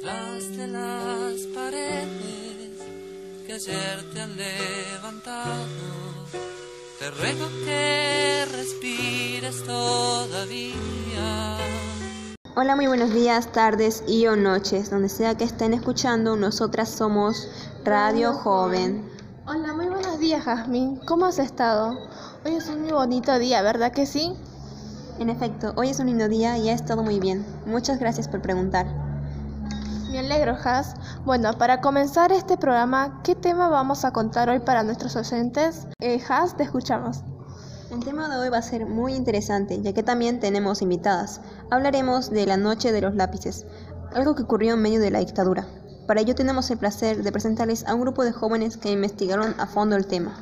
detrás de las paredes que ayer te han levantado. Te ruego que respires todavía. Hola, muy buenos días, tardes y o noches, donde sea que estén escuchando, nosotras somos Radio Joven. Hola, muy buenos días, Jazmín. ¿Cómo has estado? Hoy es un muy bonito día, ¿verdad que sí? En efecto, hoy es un lindo día y ha estado muy bien. Muchas gracias por preguntar. Me alegro, Has. Bueno, para comenzar este programa, ¿qué tema vamos a contar hoy para nuestros oyentes? Eh, Has, te escuchamos. El tema de hoy va a ser muy interesante, ya que también tenemos invitadas. Hablaremos de la Noche de los Lápices, algo que ocurrió en medio de la dictadura. Para ello tenemos el placer de presentarles a un grupo de jóvenes que investigaron a fondo el tema.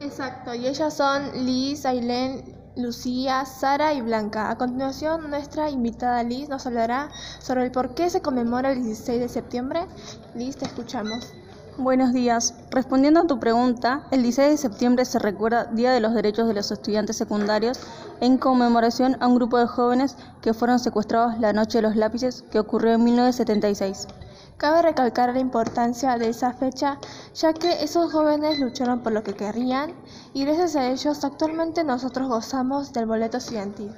Exacto, y ellas son Liz, Ailén, Lucía, Sara y Blanca. A continuación, nuestra invitada Liz nos hablará sobre el por qué se conmemora el 16 de septiembre. Liz, te escuchamos. Buenos días. Respondiendo a tu pregunta, el 16 de septiembre se recuerda Día de los Derechos de los Estudiantes Secundarios en conmemoración a un grupo de jóvenes que fueron secuestrados la Noche de los Lápices que ocurrió en 1976. Cabe recalcar la importancia de esa fecha, ya que esos jóvenes lucharon por lo que querían y gracias a ellos actualmente nosotros gozamos del boleto estudiantil.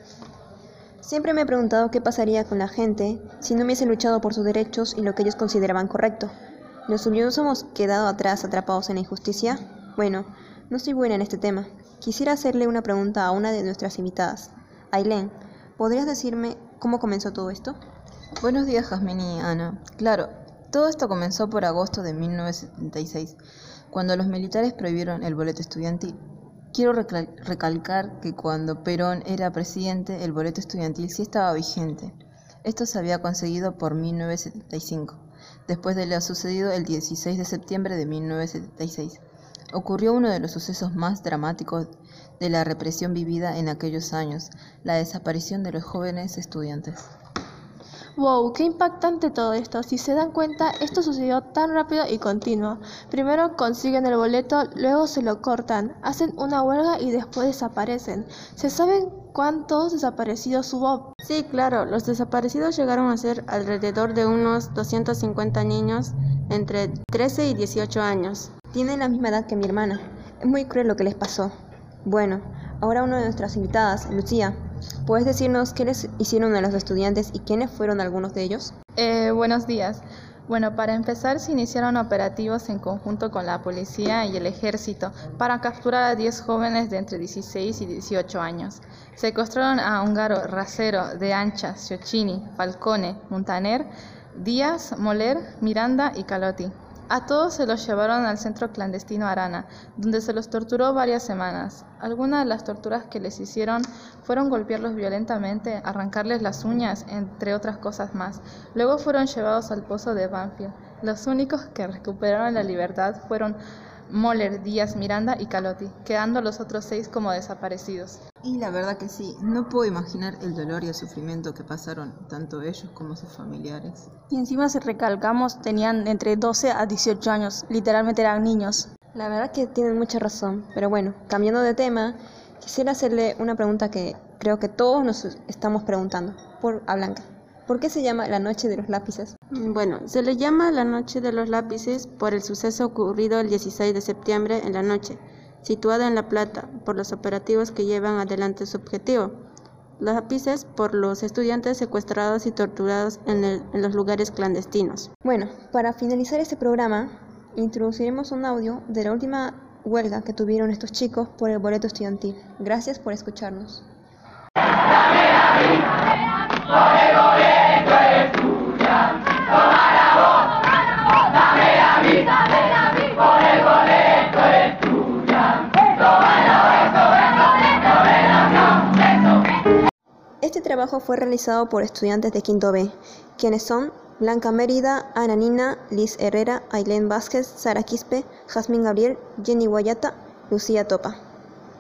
Siempre me he preguntado qué pasaría con la gente si no hubiese luchado por sus derechos y lo que ellos consideraban correcto. ¿Nos hubiésemos quedado atrás atrapados en la injusticia? Bueno, no soy buena en este tema. Quisiera hacerle una pregunta a una de nuestras invitadas. Ailén, ¿podrías decirme cómo comenzó todo esto? Buenos días, Jazmín y Ana. Claro, todo esto comenzó por agosto de 1976, cuando los militares prohibieron el boleto estudiantil. Quiero recalcar que cuando Perón era presidente, el boleto estudiantil sí estaba vigente. Esto se había conseguido por 1975, después de lo sucedido el 16 de septiembre de 1976. Ocurrió uno de los sucesos más dramáticos de la represión vivida en aquellos años, la desaparición de los jóvenes estudiantes. Wow, qué impactante todo esto. Si se dan cuenta, esto sucedió tan rápido y continuo. Primero consiguen el boleto, luego se lo cortan, hacen una huelga y después desaparecen. ¿Se saben cuántos desaparecidos hubo? Sí, claro, los desaparecidos llegaron a ser alrededor de unos 250 niños entre 13 y 18 años. Tienen la misma edad que mi hermana. Es muy cruel lo que les pasó. Bueno, ahora una de nuestras invitadas, Lucía, ¿Puedes decirnos qué les hicieron a los estudiantes y quiénes fueron algunos de ellos? Eh, buenos días. Bueno, para empezar se iniciaron operativos en conjunto con la policía y el ejército para capturar a 10 jóvenes de entre 16 y 18 años. Secuestraron a Ungaro, Racero, De Ancha, Ciocchini, Falcone, Montaner, Díaz, Moler, Miranda y Calotti. A todos se los llevaron al centro clandestino Arana, donde se los torturó varias semanas. Algunas de las torturas que les hicieron fueron golpearlos violentamente, arrancarles las uñas, entre otras cosas más. Luego fueron llevados al pozo de Banfield. Los únicos que recuperaron la libertad fueron Moller, Díaz, Miranda y Calotti, quedando los otros seis como desaparecidos. Y la verdad que sí, no puedo imaginar el dolor y el sufrimiento que pasaron tanto ellos como sus familiares. Y encima si recalcamos, tenían entre 12 a 18 años, literalmente eran niños. La verdad que tienen mucha razón, pero bueno, cambiando de tema, quisiera hacerle una pregunta que creo que todos nos estamos preguntando, por a Blanca. ¿Por qué se llama la Noche de los Lápices? Bueno, se le llama la Noche de los Lápices por el suceso ocurrido el 16 de septiembre en la noche, situada en La Plata, por los operativos que llevan adelante su objetivo. Los lápices por los estudiantes secuestrados y torturados en, en los lugares clandestinos. Bueno, para finalizar este programa, introduciremos un audio de la última huelga que tuvieron estos chicos por el boleto estudiantil. Gracias por escucharnos. Trabajo fue realizado por estudiantes de Quinto B, quienes son Blanca Mérida, Ana Nina, Liz Herrera, Ailén Vázquez, Sara Quispe, Jazmín Gabriel, Jenny Guayata, Lucía Topa.